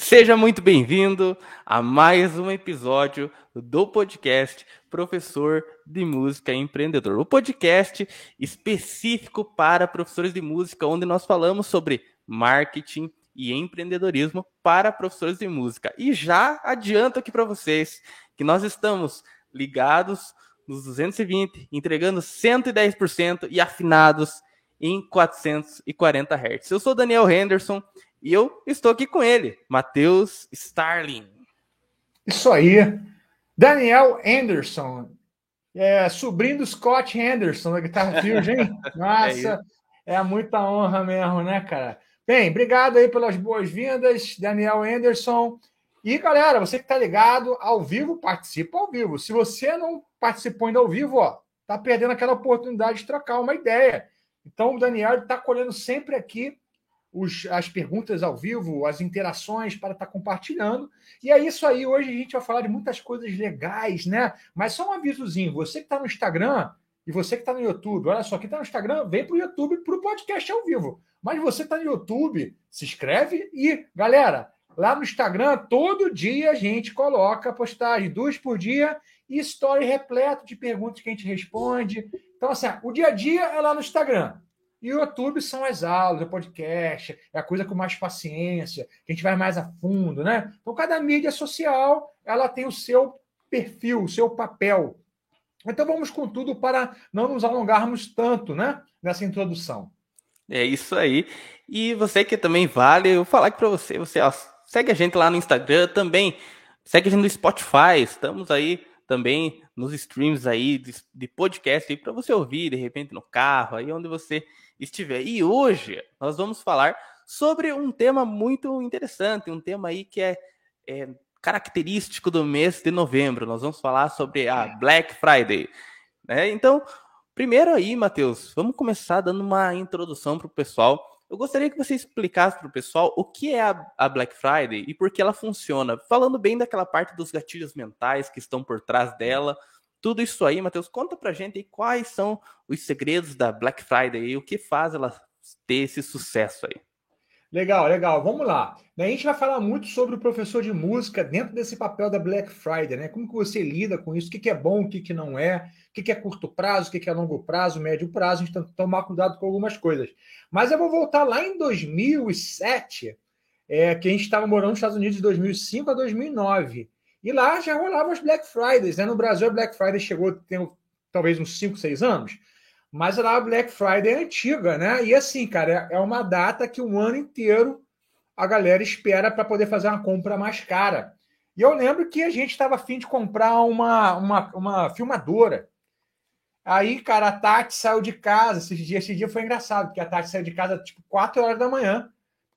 Seja muito bem-vindo a mais um episódio do podcast Professor de Música Empreendedor. O podcast específico para professores de música, onde nós falamos sobre marketing e empreendedorismo para professores de música. E já adianto aqui para vocês que nós estamos ligados nos 220, entregando 110% e afinados em 440 Hz. Eu sou Daniel Henderson e eu estou aqui com ele, Matheus Starling. Isso aí. Daniel Anderson, é, sobrinho do Scott Henderson da Guitarra Fusion, hein? Nossa, é, é, muita honra mesmo, né, cara? Bem, obrigado aí pelas boas-vindas, Daniel Anderson. E, galera, você que está ligado ao vivo, participa ao vivo. Se você não participou ainda ao vivo, ó, tá perdendo aquela oportunidade de trocar uma ideia. Então, o Daniel está colhendo sempre aqui os, as perguntas ao vivo, as interações para estar tá compartilhando. E é isso aí. Hoje a gente vai falar de muitas coisas legais, né? Mas só um avisozinho: você que está no Instagram e você que está no YouTube, olha só, quem está no Instagram, vem para o YouTube para o podcast ao vivo. Mas você está no YouTube, se inscreve e, galera, lá no Instagram, todo dia a gente coloca postagem, duas por dia, e story repleto de perguntas que a gente responde. Então, assim, o dia a dia é lá no Instagram. E o YouTube são as aulas, o podcast, é a coisa com mais paciência, que a gente vai mais a fundo, né? Então, cada mídia social, ela tem o seu perfil, o seu papel. Então, vamos com tudo para não nos alongarmos tanto, né? Nessa introdução. É isso aí. E você que também vale, eu falar aqui para você, você ó, segue a gente lá no Instagram também, segue a gente no Spotify, estamos aí também nos streams aí de, de podcast para você ouvir de repente no carro, aí onde você estiver. E hoje nós vamos falar sobre um tema muito interessante, um tema aí que é, é característico do mês de novembro. Nós vamos falar sobre a Black Friday. Né? Então, primeiro aí, Matheus, vamos começar dando uma introdução para o pessoal. Eu gostaria que você explicasse para o pessoal o que é a, a, Black Friday e por que ela funciona, falando bem daquela parte dos gatilhos mentais que estão por trás dela, tudo isso aí, Matheus, conta pra gente quais são os segredos da Black Friday e o que faz ela ter esse sucesso aí. Legal, legal. Vamos lá. A gente vai falar muito sobre o professor de música dentro desse papel da Black Friday, né? Como que você lida com isso? O que, é bom, o que, não é? O que, é curto prazo, o que, é longo prazo, médio prazo? A gente tem que tomar cuidado com algumas coisas. Mas eu vou voltar lá em 2007, é, que a gente estava morando nos Estados Unidos de 2005 a 2009. E lá já rolavam as Black Fridays, né? No Brasil, a Black Friday chegou, tem talvez uns 5, 6 anos, mas lá a Black Friday é antiga, né? E assim, cara, é, é uma data que um ano inteiro a galera espera para poder fazer uma compra mais cara. E eu lembro que a gente estava afim de comprar uma, uma, uma filmadora. Aí, cara, a Tati saiu de casa. Esse dia, esse dia foi engraçado, porque a Tati saiu de casa tipo 4 horas da manhã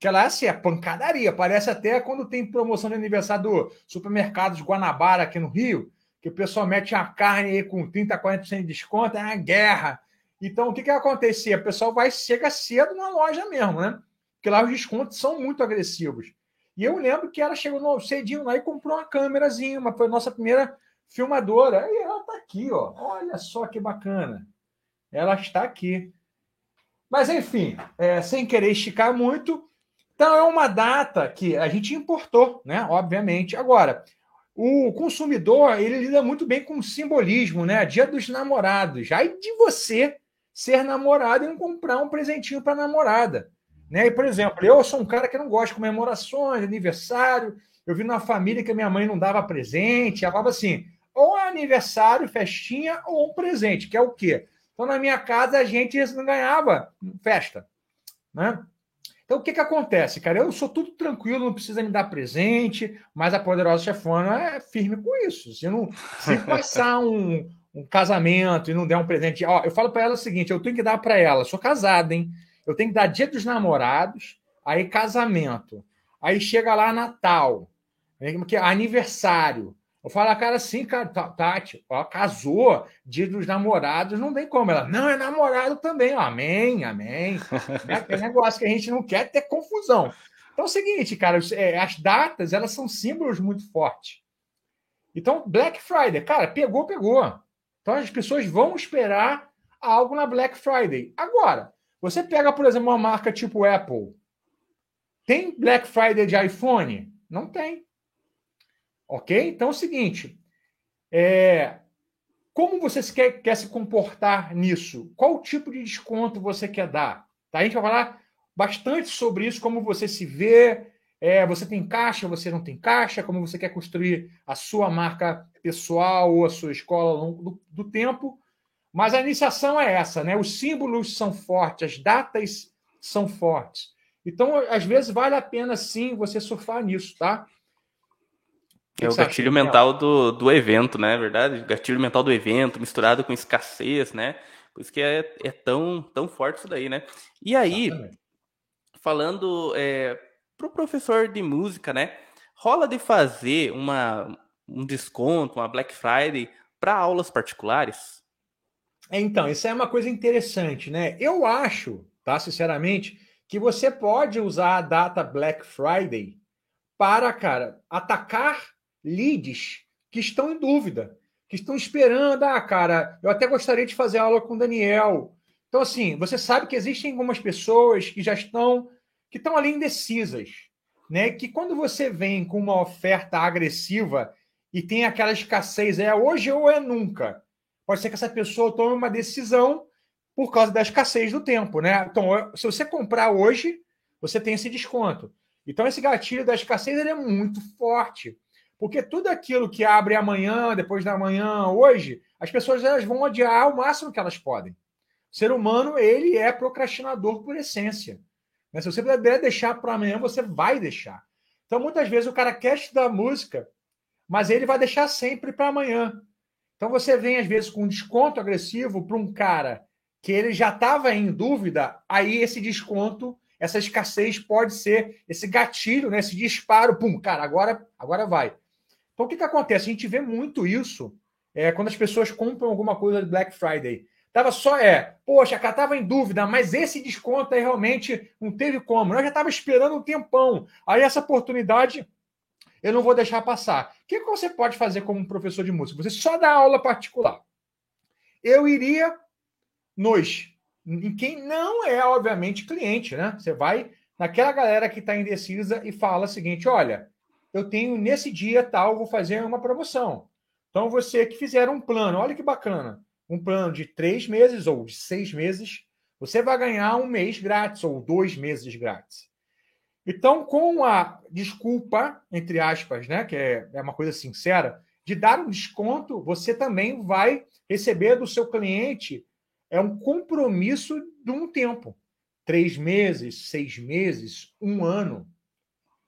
que ela é assim, é pancadaria. Parece até quando tem promoção de aniversário do supermercado de Guanabara aqui no Rio, que o pessoal mete a carne aí com 30%, 40% de desconto, é uma guerra. Então, o que, que acontecia? O pessoal vai chega cedo na loja mesmo, né? Porque lá os descontos são muito agressivos. E eu lembro que ela chegou no cedinho lá e comprou uma câmerazinha, uma, foi a nossa primeira filmadora. E ela está aqui, ó. Olha só que bacana. Ela está aqui. Mas, enfim, é, sem querer esticar muito, então é uma data que a gente importou, né? Obviamente. Agora, o consumidor ele lida muito bem com simbolismo, né? Dia dos namorados. Aí de você ser namorado e não comprar um presentinho para namorada. Né? E, por exemplo, eu sou um cara que não gosta de comemorações, aniversário. Eu vi numa família que a minha mãe não dava presente. Ela falava assim: ou é aniversário, festinha, ou um presente, que é o quê? Então, na minha casa, a gente não ganhava festa. Né? Então, o que, que acontece, cara? Eu sou tudo tranquilo, não precisa me dar presente, mas a poderosa chefona é firme com isso. Se não se passar um, um casamento e não der um presente, ó, eu falo para ela o seguinte: eu tenho que dar para ela, sou casada, hein? Eu tenho que dar dia dos namorados, aí casamento, aí chega lá Natal, que aniversário, eu falo, cara, assim, cara, Tati, ó, casou, dia dos namorados, não tem como. Ela, não, é namorado também. Amém, amém. é negócio que a gente não quer ter confusão. Então é o seguinte, cara, é, as datas, elas são símbolos muito fortes. Então, Black Friday, cara, pegou, pegou. Então as pessoas vão esperar algo na Black Friday. Agora, você pega, por exemplo, uma marca tipo Apple. Tem Black Friday de iPhone? Não tem. Ok? Então é o seguinte: é, como você quer, quer se comportar nisso? Qual tipo de desconto você quer dar? Tá? A gente vai falar bastante sobre isso, como você se vê, é, você tem caixa, você não tem caixa, como você quer construir a sua marca pessoal ou a sua escola ao longo do, do tempo. Mas a iniciação é essa, né? Os símbolos são fortes, as datas são fortes. Então, às vezes, vale a pena sim você surfar nisso, tá? É o gatilho mental do, do evento, né? É verdade? O gatilho mental do evento, misturado com escassez, né? Por isso que é, é tão, tão forte isso daí, né? E aí, Exatamente. falando é, para o professor de música, né? Rola de fazer uma, um desconto, uma Black Friday para aulas particulares? Então, isso é uma coisa interessante, né? Eu acho, tá? Sinceramente, que você pode usar a data Black Friday para, cara, atacar leads que estão em dúvida, que estão esperando. Ah, cara, eu até gostaria de fazer aula com o Daniel. Então, assim, você sabe que existem algumas pessoas que já estão que estão ali indecisas, né? Que quando você vem com uma oferta agressiva e tem aquela escassez, é hoje ou é nunca, pode ser que essa pessoa tome uma decisão por causa da escassez do tempo, né? Então, se você comprar hoje, você tem esse desconto. Então, esse gatilho da escassez ele é muito forte. Porque tudo aquilo que abre amanhã, depois da manhã, hoje, as pessoas elas vão adiar ao máximo que elas podem. O ser humano, ele é procrastinador por essência. Mas se você puder deixar para amanhã, você vai deixar. Então, muitas vezes, o cara quer estudar música, mas ele vai deixar sempre para amanhã. Então, você vem, às vezes, com um desconto agressivo para um cara que ele já estava em dúvida, aí esse desconto, essa escassez pode ser esse gatilho, né? esse disparo, pum, cara, agora, agora vai. Então, o que, que acontece? A gente vê muito isso é, quando as pessoas compram alguma coisa de Black Friday. Tava só, é, poxa, cara, tava em dúvida, mas esse desconto aí realmente não teve como. Eu já estava esperando um tempão. Aí essa oportunidade eu não vou deixar passar. O que, que você pode fazer como professor de música? Você só dá aula particular. Eu iria nos em quem não é, obviamente, cliente, né? Você vai naquela galera que está indecisa e fala o seguinte: olha, eu tenho nesse dia tal, vou fazer uma promoção. Então, você que fizer um plano, olha que bacana um plano de três meses ou de seis meses, você vai ganhar um mês grátis ou dois meses grátis. Então, com a desculpa, entre aspas, né, que é, é uma coisa sincera, de dar um desconto, você também vai receber do seu cliente é um compromisso de um tempo. Três meses, seis meses, um ano.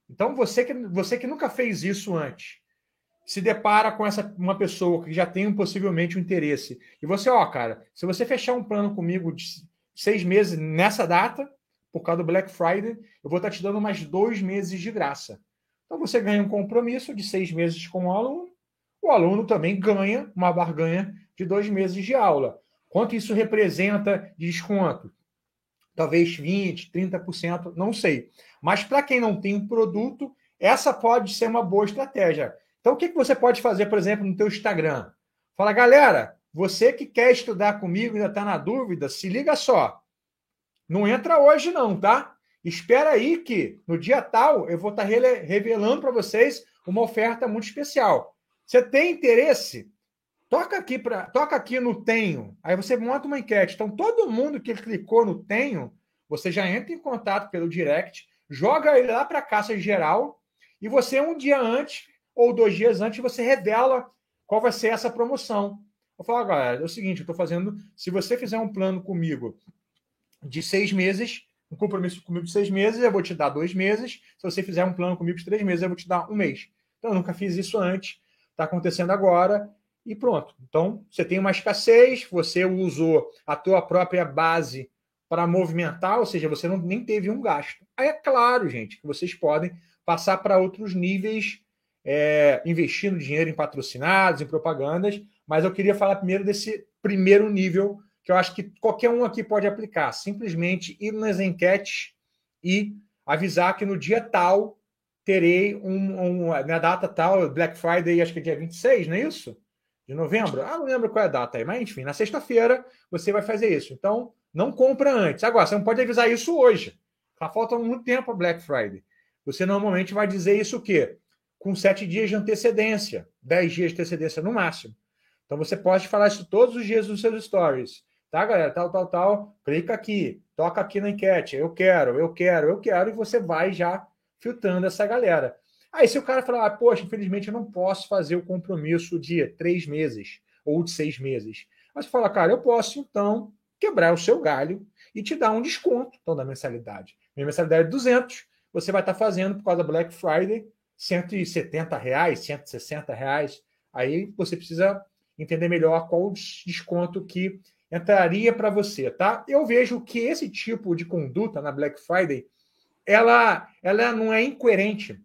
Então, você que, você que nunca fez isso antes, se depara com essa uma pessoa que já tem possivelmente um interesse. E você, ó, cara, se você fechar um plano comigo de seis meses nessa data, por causa do Black Friday, eu vou estar te dando mais dois meses de graça. Então você ganha um compromisso de seis meses com o aluno, o aluno também ganha uma barganha de dois meses de aula. Quanto isso representa de desconto? Talvez 20%, 30%, não sei. Mas para quem não tem um produto, essa pode ser uma boa estratégia. Então, o que, você pode fazer, por exemplo, no teu Instagram? Fala, galera, você que quer estudar comigo e ainda está na dúvida, se liga só. Não entra hoje não, tá? Espera aí que no dia tal eu vou estar tá revelando para vocês uma oferta muito especial. Você tem interesse? Toca aqui para, toca aqui no tenho. Aí você monta uma enquete. Então todo mundo que clicou no tenho, você já entra em contato pelo direct, joga ele lá para a caixa geral e você um dia antes ou dois dias antes você revela qual vai ser essa promoção. Eu falo, galera, é o seguinte, eu estou fazendo. Se você fizer um plano comigo de seis meses, um compromisso comigo de seis meses, eu vou te dar dois meses. Se você fizer um plano comigo de três meses, eu vou te dar um mês. Então, eu nunca fiz isso antes, está acontecendo agora e pronto. Então, você tem uma escassez, você usou a tua própria base para movimentar, ou seja, você não, nem teve um gasto. Aí é claro, gente, que vocês podem passar para outros níveis é, investindo dinheiro em patrocinados, em propagandas, mas eu queria falar primeiro desse primeiro nível, que eu acho que qualquer um aqui pode aplicar. Simplesmente ir nas enquetes e avisar que no dia tal terei um, um, na data tal, Black Friday, acho que é dia 26, não é isso? De novembro? Ah, não lembro qual é a data aí, mas enfim, na sexta-feira você vai fazer isso. Então, não compra antes. Agora, você não pode avisar isso hoje. Tá faltando muito tempo a Black Friday. você normalmente vai dizer isso o quê? Com sete dias de antecedência, dez dias de antecedência no máximo. Então você pode falar isso todos os dias nos seus stories. Tá, galera? Tal, tal, tal. Clica aqui, toca aqui na enquete. Eu quero, eu quero, eu quero. E você vai já filtrando essa galera. Aí se o cara falar, ah, poxa, infelizmente eu não posso fazer o compromisso de três meses ou de seis meses. Mas fala, cara, eu posso então quebrar o seu galho e te dar um desconto então, da mensalidade. Minha mensalidade é 200, você vai estar fazendo por causa da Black Friday 170 reais, 160 reais. Aí você precisa entender melhor qual o desconto que entraria para você, tá? Eu vejo que esse tipo de conduta na Black Friday, ela, ela não é incoerente,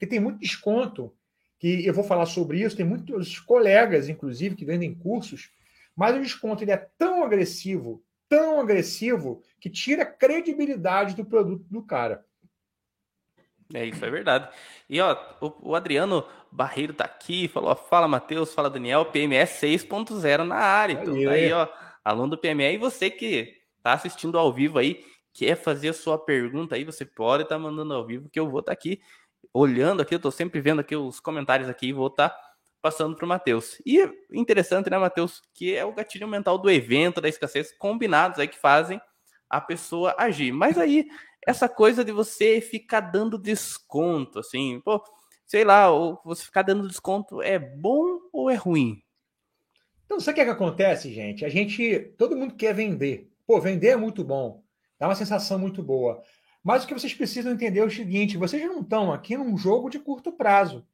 porque tem muito desconto, que eu vou falar sobre isso, tem muitos colegas, inclusive, que vendem cursos, mas o desconto ele é tão agressivo, tão agressivo, que tira a credibilidade do produto do cara. É, isso é verdade. E ó, o, o Adriano Barreiro tá aqui, falou: fala Matheus, fala Daniel, PME 6.0 na área. Então tá aí, ó, aluno do PME. E você que tá assistindo ao vivo aí, quer fazer a sua pergunta aí, você pode estar tá mandando ao vivo, que eu vou estar tá aqui olhando aqui, eu tô sempre vendo aqui os comentários aqui e vou estar tá passando para o Matheus. E interessante, né, Matheus, que é o gatilho mental do evento, da escassez, combinados aí que fazem a pessoa agir. Mas aí essa coisa de você ficar dando desconto, assim, pô, sei lá, ou você ficar dando desconto é bom ou é ruim? Então, sabe o que, é que acontece, gente? A gente, todo mundo quer vender. Pô, vender é muito bom, dá uma sensação muito boa. Mas o que vocês precisam entender é o seguinte: vocês não estão aqui num jogo de curto prazo.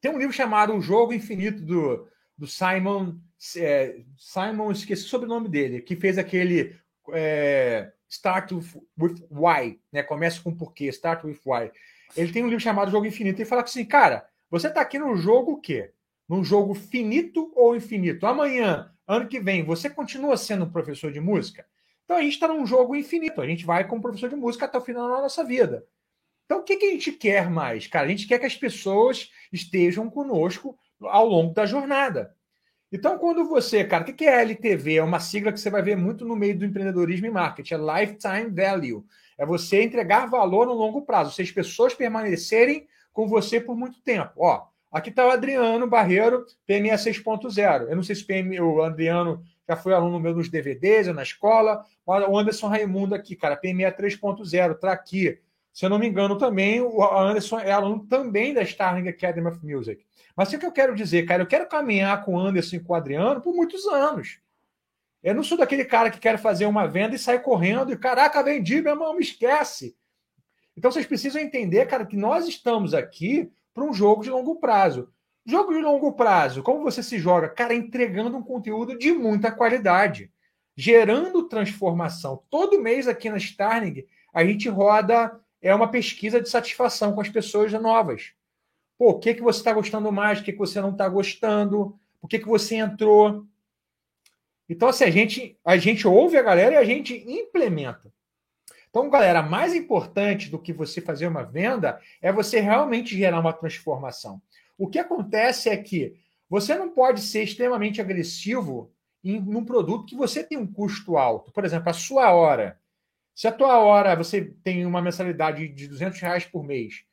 Tem um livro chamado O Jogo Infinito do, do Simon. É, Simon, esqueci o sobrenome dele, que fez aquele é, Start with Why, né? Começa com porquê, Start with Why. Ele tem um livro chamado Jogo Infinito e fala assim, cara, você está aqui no jogo o quê? Num jogo finito ou infinito? Amanhã, ano que vem, você continua sendo professor de música? Então a gente está num jogo infinito. A gente vai como professor de música até o final da nossa vida. Então o que, que a gente quer mais? Cara, a gente quer que as pessoas estejam conosco ao longo da jornada. Então, quando você, cara, o que é LTV? É uma sigla que você vai ver muito no meio do empreendedorismo e marketing, é Lifetime Value. É você entregar valor no longo prazo, se as pessoas permanecerem com você por muito tempo. Ó, aqui está o Adriano Barreiro, PME 6.0. Eu não sei se PM, o Adriano já foi aluno meu nos DVDs, na escola. O Anderson Raimundo aqui, cara, PME 3.0, está aqui. Se eu não me engano, também, o Anderson é aluno também da Starling Academy of Music. Mas o que eu quero dizer, cara? Eu quero caminhar com o Anderson e com o Adriano por muitos anos. Eu não sou daquele cara que quer fazer uma venda e sai correndo e, caraca, vendi, meu irmão, me esquece. Então vocês precisam entender, cara, que nós estamos aqui para um jogo de longo prazo. Jogo de longo prazo, como você se joga? Cara, entregando um conteúdo de muita qualidade, gerando transformação. Todo mês aqui na Starling, a gente roda é uma pesquisa de satisfação com as pessoas novas. Pô, o que, que você está gostando mais, o que, que você não está gostando, por que, que você entrou. Então, assim, a gente, a gente ouve a galera e a gente implementa. Então, galera, mais importante do que você fazer uma venda é você realmente gerar uma transformação. O que acontece é que você não pode ser extremamente agressivo em um produto que você tem um custo alto. Por exemplo, a sua hora. Se a tua hora você tem uma mensalidade de 200 reais por mês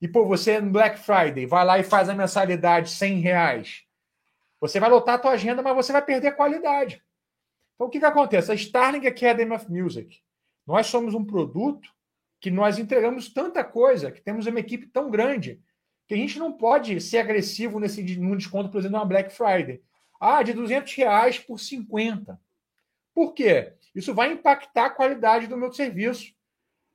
e pô, você no Black Friday vai lá e faz a mensalidade 100 reais, você vai lotar a tua agenda, mas você vai perder qualidade. Então o que, que acontece? A Starling Academy of Music. Nós somos um produto que nós entregamos tanta coisa, que temos uma equipe tão grande, que a gente não pode ser agressivo nesse num desconto, por exemplo, uma Black Friday. Ah, de 200 reais por 50. Por quê? Isso vai impactar a qualidade do meu serviço.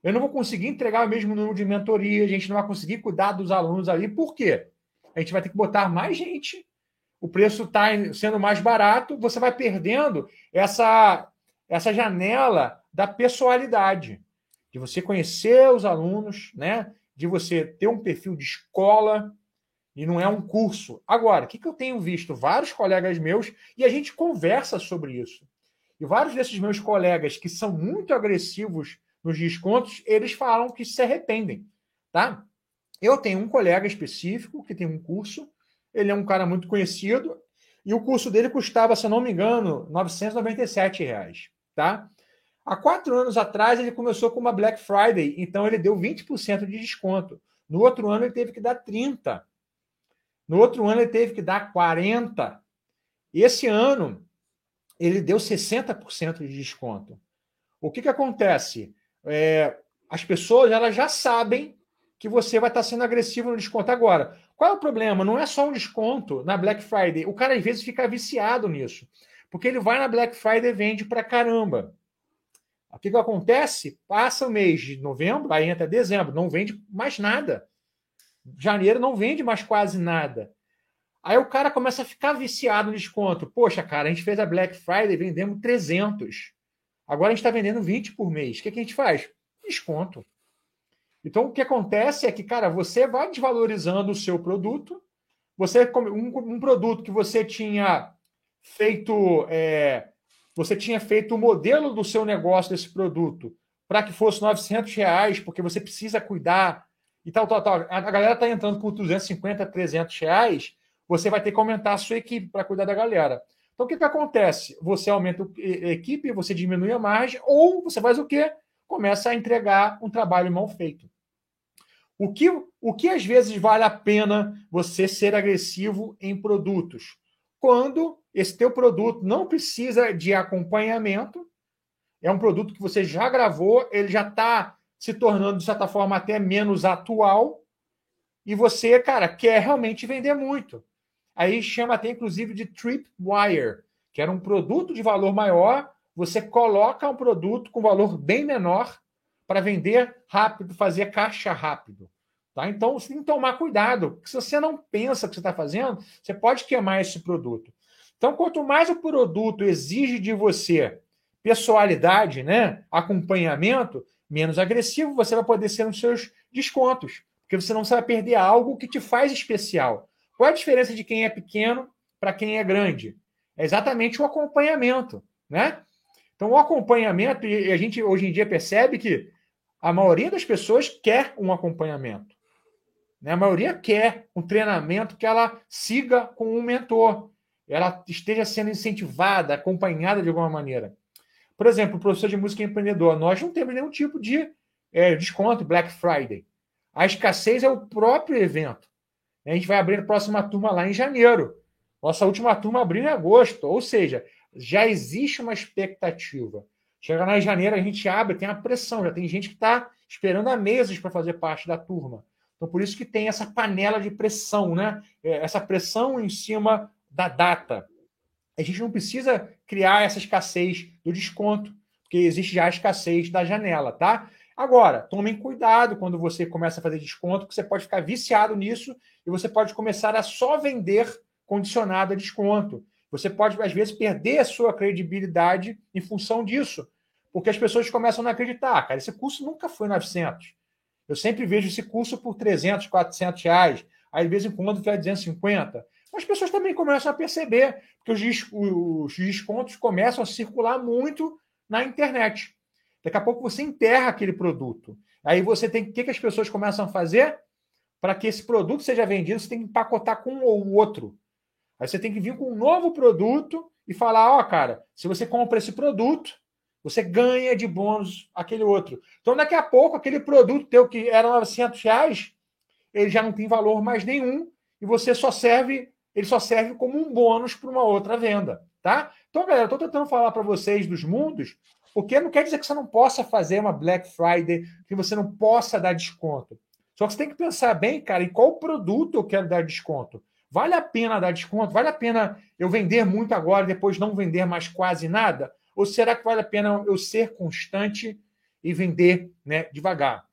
Eu não vou conseguir entregar o mesmo número de mentoria, a gente não vai conseguir cuidar dos alunos ali. Por quê? A gente vai ter que botar mais gente, o preço está sendo mais barato, você vai perdendo essa, essa janela da pessoalidade, de você conhecer os alunos, né? De você ter um perfil de escola, e não é um curso. Agora, o que, que eu tenho visto? Vários colegas meus, e a gente conversa sobre isso. E vários desses meus colegas que são muito agressivos nos descontos, eles falam que se arrependem, tá? Eu tenho um colega específico que tem um curso, ele é um cara muito conhecido, e o curso dele custava, se eu não me engano, 997 reais, tá? Há quatro anos atrás, ele começou com uma Black Friday, então ele deu 20% de desconto. No outro ano, ele teve que dar 30%. No outro ano, ele teve que dar 40%. Esse ano, ele deu 60% de desconto. O que, que acontece? É, as pessoas elas já sabem que você vai estar sendo agressivo no desconto agora. Qual é o problema? Não é só um desconto na Black Friday. O cara às vezes fica viciado nisso. Porque ele vai na Black Friday e vende pra caramba. O que, que acontece? Passa o mês de novembro, aí entra dezembro, não vende mais nada. Janeiro não vende mais quase nada. Aí o cara começa a ficar viciado no desconto. Poxa, cara, a gente fez a Black Friday, vendemos 300. Agora a gente está vendendo 20 por mês. O que, que a gente faz? Desconto. Então, o que acontece é que, cara, você vai desvalorizando o seu produto. Você um, um produto que você tinha feito, é, você tinha feito o modelo do seu negócio desse produto para que fosse 900 reais, porque você precisa cuidar e tal, tal, tal. A galera está entrando por 250, 300 reais. Você vai ter que aumentar a sua equipe para cuidar da galera. Então, o que, que acontece? Você aumenta a equipe, você diminui a margem, ou você faz o quê? Começa a entregar um trabalho mal feito. O que, o que às vezes vale a pena você ser agressivo em produtos? Quando esse teu produto não precisa de acompanhamento, é um produto que você já gravou, ele já está se tornando, de certa forma, até menos atual, e você, cara, quer realmente vender muito. Aí chama até, inclusive, de Tripwire, que era um produto de valor maior, você coloca um produto com valor bem menor para vender rápido, fazer caixa rápido. Tá? Então, você tem que tomar cuidado, porque se você não pensa o que você está fazendo, você pode queimar esse produto. Então, quanto mais o produto exige de você pessoalidade, né, acompanhamento, menos agressivo você vai poder ser nos seus descontos, porque você não vai perder algo que te faz especial. Qual é a diferença de quem é pequeno para quem é grande? É exatamente o acompanhamento, né? Então, o acompanhamento, e a gente hoje em dia percebe que a maioria das pessoas quer um acompanhamento. Né? A maioria quer um treinamento que ela siga com um mentor, ela esteja sendo incentivada, acompanhada de alguma maneira. Por exemplo, o professor de música empreendedor, nós não temos nenhum tipo de é, desconto Black Friday. A escassez é o próprio evento. A gente vai abrir a próxima turma lá em janeiro. Nossa última turma abriu em agosto. Ou seja, já existe uma expectativa. Chega lá em janeiro, a gente abre, tem a pressão, já tem gente que está esperando há meses para fazer parte da turma. Então, por isso que tem essa panela de pressão, né? É, essa pressão em cima da data. A gente não precisa criar essa escassez do desconto, porque existe já a escassez da janela, tá? Agora, tomem cuidado quando você começa a fazer desconto, porque você pode ficar viciado nisso e você pode começar a só vender condicionado a desconto. Você pode, às vezes, perder a sua credibilidade em função disso, porque as pessoas começam a não acreditar. Cara, esse curso nunca foi 900. Eu sempre vejo esse curso por 300, 400 reais. Aí, de vez em quando, vai 250. As pessoas também começam a perceber, os, os descontos começam a circular muito na internet. Daqui a pouco você enterra aquele produto. Aí você tem. O que, que as pessoas começam a fazer? Para que esse produto seja vendido, você tem que empacotar com um ou outro. Aí você tem que vir com um novo produto e falar: ó, oh, cara, se você compra esse produto, você ganha de bônus aquele outro. Então, daqui a pouco, aquele produto teu que era 900 reais, ele já não tem valor mais nenhum e você só serve, ele só serve como um bônus para uma outra venda, tá? Então, galera, estou tentando falar para vocês dos mundos porque não quer dizer que você não possa fazer uma Black Friday, que você não possa dar desconto. Só que você tem que pensar bem, cara, em qual produto eu quero dar desconto. Vale a pena dar desconto? Vale a pena eu vender muito agora e depois não vender mais quase nada? Ou será que vale a pena eu ser constante e vender né, devagar?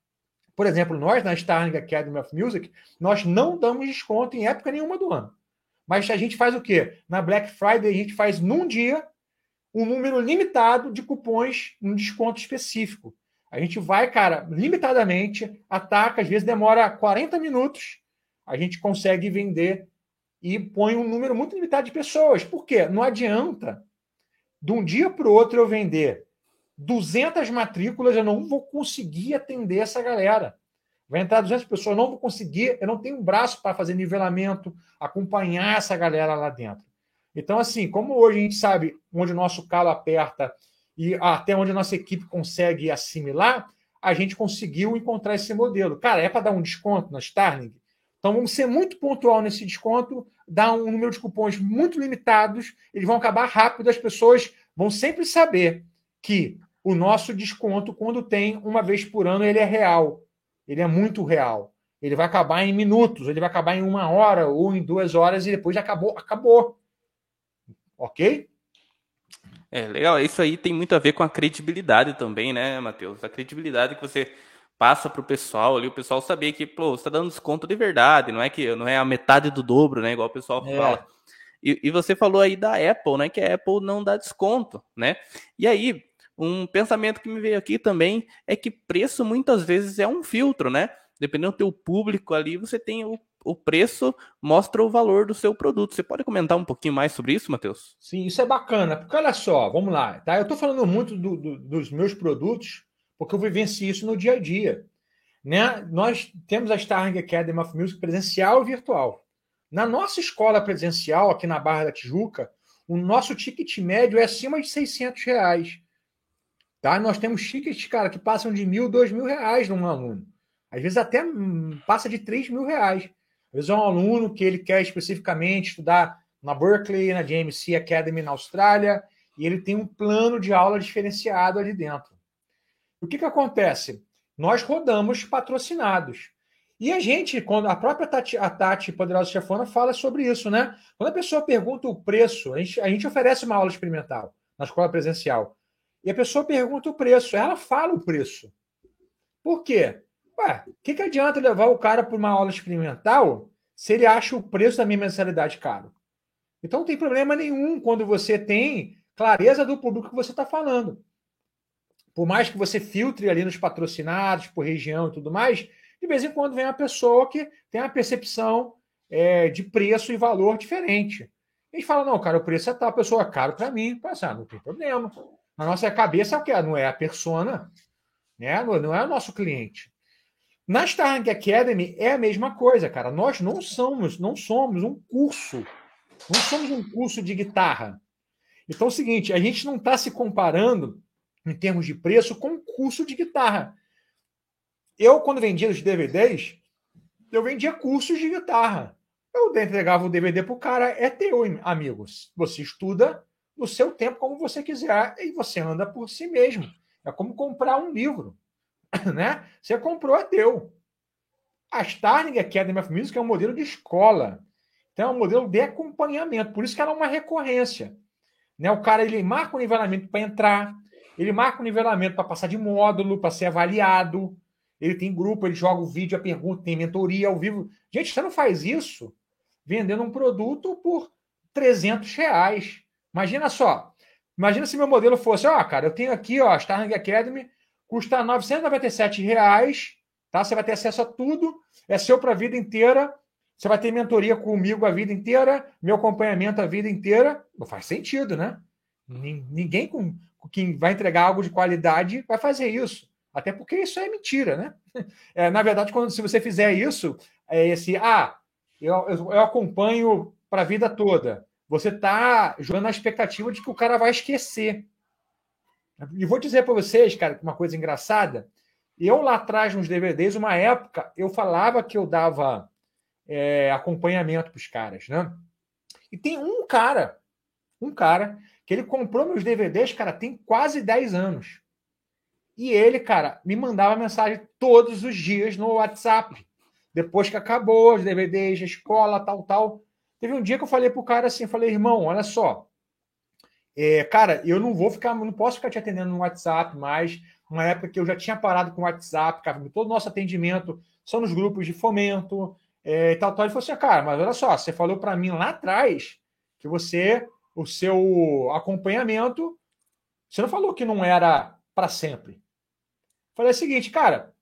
Por exemplo, nós na Starling Academy of Music, nós não damos desconto em época nenhuma do ano. Mas a gente faz o quê? Na Black Friday a gente faz num dia um número limitado de cupons um desconto específico. A gente vai, cara, limitadamente, ataca, às vezes demora 40 minutos, a gente consegue vender e põe um número muito limitado de pessoas. Por quê? Não adianta de um dia para o outro eu vender 200 matrículas, eu não vou conseguir atender essa galera. Vai entrar 200 pessoas, eu não vou conseguir, eu não tenho um braço para fazer nivelamento, acompanhar essa galera lá dentro. Então, assim, como hoje a gente sabe onde o nosso calo aperta e até onde a nossa equipe consegue assimilar, a gente conseguiu encontrar esse modelo. Cara, é para dar um desconto na Starling? Então vamos ser muito pontual nesse desconto, dar um número de cupons muito limitados, eles vão acabar rápido, as pessoas vão sempre saber que o nosso desconto, quando tem uma vez por ano, ele é real. Ele é muito real. Ele vai acabar em minutos, ele vai acabar em uma hora ou em duas horas e depois acabou, acabou. Ok? É, legal. Isso aí tem muito a ver com a credibilidade também, né, Matheus? A credibilidade que você passa para o pessoal ali, o pessoal saber que, pô, você está dando desconto de verdade, não é que não é a metade do dobro, né? Igual o pessoal é. fala. E, e, você falou aí da Apple, né? Que a Apple não dá desconto, né? E aí, um pensamento que me veio aqui também é que preço muitas vezes é um filtro, né? Dependendo do teu público ali, você tem o o preço mostra o valor do seu produto. Você pode comentar um pouquinho mais sobre isso, Matheus? Sim, isso é bacana, porque olha só, vamos lá, tá? Eu estou falando muito do, do, dos meus produtos, porque eu vivencio isso no dia a dia. Né? Nós temos a Starring Academy of Music presencial e virtual. Na nossa escola presencial, aqui na Barra da Tijuca, o nosso ticket médio é acima de 600 reais. Tá? Nós temos tickets, cara, que passam de mil, dois mil reais num aluno. Às vezes até hum, passa de três mil reais. Às vezes é um aluno que ele quer especificamente estudar na Berkeley, na JMC Academy na Austrália, e ele tem um plano de aula diferenciado ali dentro. O que, que acontece? Nós rodamos patrocinados. E a gente, quando a própria Tati, a Tati Poderosa Chefona fala sobre isso, né? Quando a pessoa pergunta o preço, a gente, a gente oferece uma aula experimental na escola presencial. E a pessoa pergunta o preço, ela fala o preço. Por quê? Ué, o que, que adianta levar o cara para uma aula experimental se ele acha o preço da minha mensalidade caro? Então não tem problema nenhum quando você tem clareza do público que você está falando. Por mais que você filtre ali nos patrocinados, por região e tudo mais, de vez em quando vem uma pessoa que tem uma percepção é, de preço e valor diferente. A gente fala, não, cara, o preço é tal, a pessoa é caro para mim. Pensa, ah, não tem problema. Na nossa cabeça, é não é a persona, né? não é o nosso cliente. Na Starrank Academy é a mesma coisa, cara. Nós não somos, não somos um curso. Não somos um curso de guitarra. Então é o seguinte, a gente não está se comparando em termos de preço com um curso de guitarra. Eu, quando vendia os DVDs, eu vendia cursos de guitarra. Eu entregava o DVD para o cara, é teu, amigos. Você estuda no seu tempo, como você quiser, e você anda por si mesmo. É como comprar um livro. né? Você comprou, é teu. A Starling Academy of Music é um modelo de escola. Então, é um modelo de acompanhamento. Por isso que ela é uma recorrência. Né? O cara ele marca o nivelamento para entrar, ele marca o nivelamento para passar de módulo, para ser avaliado. Ele tem grupo, ele joga o vídeo, a pergunta, tem mentoria ao vivo. Gente, você não faz isso vendendo um produto por 300 reais. Imagina só. Imagina se meu modelo fosse, ó, cara, eu tenho aqui, ó, a Starling Academy, custa 997 reais, tá? Você vai ter acesso a tudo, é seu para a vida inteira. Você vai ter mentoria comigo a vida inteira, meu acompanhamento a vida inteira. Não faz sentido, né? Ninguém com quem vai entregar algo de qualidade vai fazer isso. Até porque isso é mentira, né? É, na verdade, quando se você fizer isso, é esse, ah, eu, eu, eu acompanho para a vida toda. Você está jogando a expectativa de que o cara vai esquecer. E vou dizer para vocês, cara, uma coisa engraçada. Eu lá atrás, nos DVDs, uma época, eu falava que eu dava é, acompanhamento para os caras, né? E tem um cara, um cara, que ele comprou meus DVDs, cara, tem quase 10 anos. E ele, cara, me mandava mensagem todos os dias no WhatsApp. Depois que acabou os DVDs, a escola, tal, tal. Teve um dia que eu falei pro cara assim, falei, irmão, olha só, é, cara, eu não vou ficar, não posso ficar te atendendo no WhatsApp mais. Uma época que eu já tinha parado com o WhatsApp, cara, todo o nosso atendimento são nos grupos de fomento é, tal, tal. Ele falou assim, cara, mas olha só, você falou para mim lá atrás que você, o seu acompanhamento, você não falou que não era para sempre. Falei o seguinte, cara,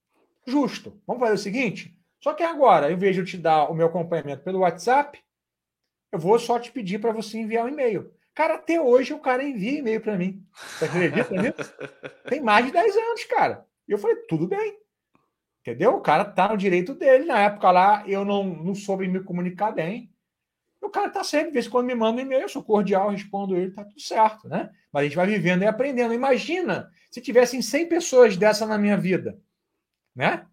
justo, vamos fazer o seguinte, só que agora, em vez de eu te dar o meu acompanhamento pelo WhatsApp, eu vou só te pedir para você enviar um e-mail. Cara, até hoje o cara envia e-mail para mim. Você acredita nisso? Tem mais de 10 anos, cara. E eu falei, tudo bem. Entendeu? O cara tá no direito dele. Na época lá, eu não, não soube me comunicar bem. Eu cara tá sempre, de vez em quando me manda um e-mail, eu sou cordial, respondo ele, tá tudo certo, né? Mas a gente vai vivendo e aprendendo. Imagina se tivessem 100 pessoas dessa na minha vida, né?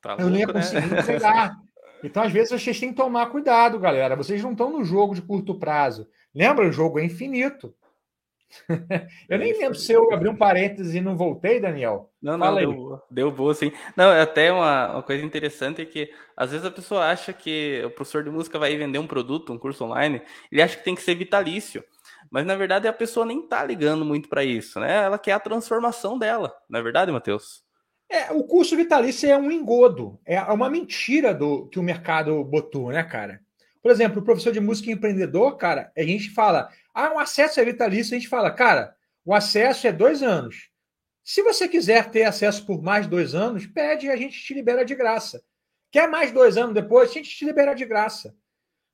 Tá eu louco, não ia conseguir né? entregar. Então, às vezes, vocês têm que tomar cuidado, galera. Vocês não estão no jogo de curto prazo. Lembra? O jogo é infinito. eu nem lembro se eu abri um parêntese e não voltei, Daniel. Não, não, deu, deu boa, sim. Não, é até uma, uma coisa interessante é que às vezes a pessoa acha que o professor de música vai vender um produto, um curso online, ele acha que tem que ser vitalício. Mas na verdade a pessoa nem tá ligando muito para isso, né? Ela quer a transformação dela, não é verdade, Matheus? É, o curso vitalício é um engodo, é uma mentira do que o mercado botou, né, cara? Por exemplo, o professor de música empreendedor, cara, a gente fala, ah, o acesso é vitalício, a gente fala, cara, o acesso é dois anos. Se você quiser ter acesso por mais dois anos, pede e a gente te libera de graça. Quer mais dois anos depois, a gente te libera de graça.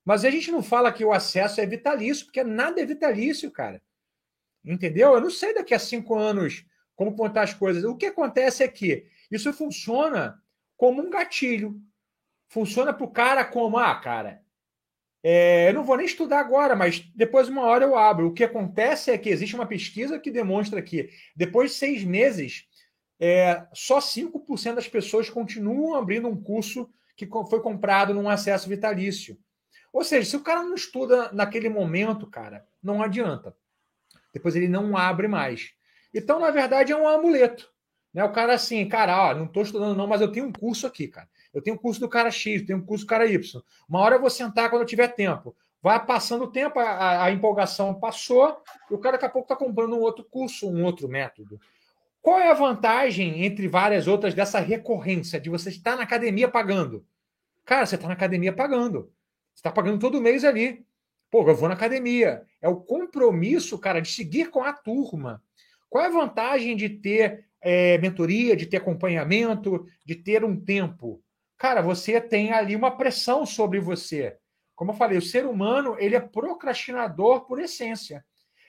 Mas a gente não fala que o acesso é vitalício, porque nada é vitalício, cara. Entendeu? Eu não sei daqui a cinco anos como contar as coisas. O que acontece é que isso funciona como um gatilho. Funciona para o cara como, ah, cara, é, eu não vou nem estudar agora, mas depois uma hora eu abro. O que acontece é que existe uma pesquisa que demonstra que depois de seis meses, é, só 5% das pessoas continuam abrindo um curso que foi comprado num acesso vitalício. Ou seja, se o cara não estuda naquele momento, cara, não adianta. Depois ele não abre mais. Então, na verdade, é um amuleto. Né? O cara assim, cara, ó, não estou estudando não, mas eu tenho um curso aqui, cara. Eu tenho um curso do cara X, tenho um curso do cara Y. Uma hora eu vou sentar quando eu tiver tempo. Vai passando o tempo, a, a empolgação passou, e o cara daqui a pouco está comprando um outro curso, um outro método. Qual é a vantagem, entre várias outras, dessa recorrência, de você estar na academia pagando? Cara, você está na academia pagando. Você está pagando todo mês ali. Pô, eu vou na academia. É o compromisso, cara, de seguir com a turma. Qual é a vantagem de ter é, mentoria, de ter acompanhamento, de ter um tempo? Cara, você tem ali uma pressão sobre você. Como eu falei, o ser humano ele é procrastinador por essência.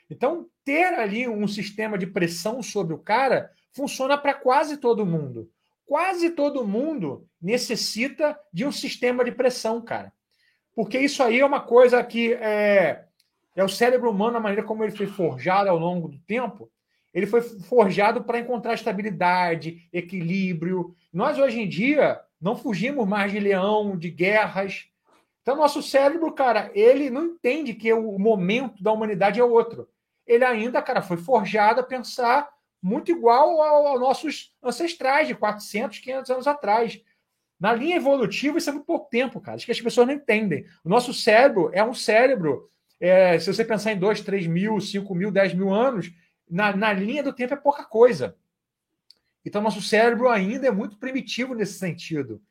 Então, ter ali um sistema de pressão sobre o cara funciona para quase todo mundo. Quase todo mundo necessita de um sistema de pressão, cara. Porque isso aí é uma coisa que é, é o cérebro humano, a maneira como ele foi forjado ao longo do tempo. Ele foi forjado para encontrar estabilidade, equilíbrio. Nós, hoje em dia, não fugimos mais de leão, de guerras. Então, nosso cérebro, cara, ele não entende que o momento da humanidade é outro. Ele ainda, cara, foi forjado a pensar muito igual aos nossos ancestrais de 400, 500 anos atrás. Na linha evolutiva, isso é muito pouco tempo, cara. Acho que as pessoas não entendem. O nosso cérebro é um cérebro, é, se você pensar em 2, 3 mil, 5 mil, 10 mil anos, na, na linha do tempo é pouca coisa. Então, nosso cérebro ainda é muito primitivo nesse sentido.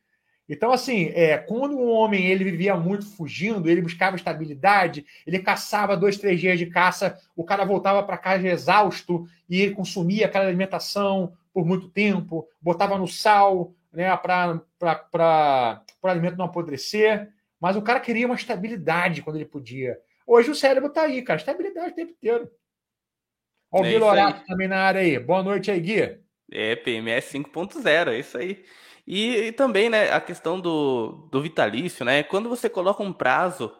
Então, assim, é, quando o homem ele vivia muito fugindo, ele buscava estabilidade, ele caçava dois, três dias de caça, o cara voltava para casa exausto e ele consumia aquela alimentação por muito tempo, botava no sal né, para o alimento não apodrecer. Mas o cara queria uma estabilidade quando ele podia. Hoje o cérebro está aí, cara, estabilidade o tempo inteiro. Olha o é Vilorato também na área aí. Boa noite aí, Gui. É, PMS 5.0, é isso aí. E, e, também, né, a questão do, do vitalício, né? Quando você coloca um prazo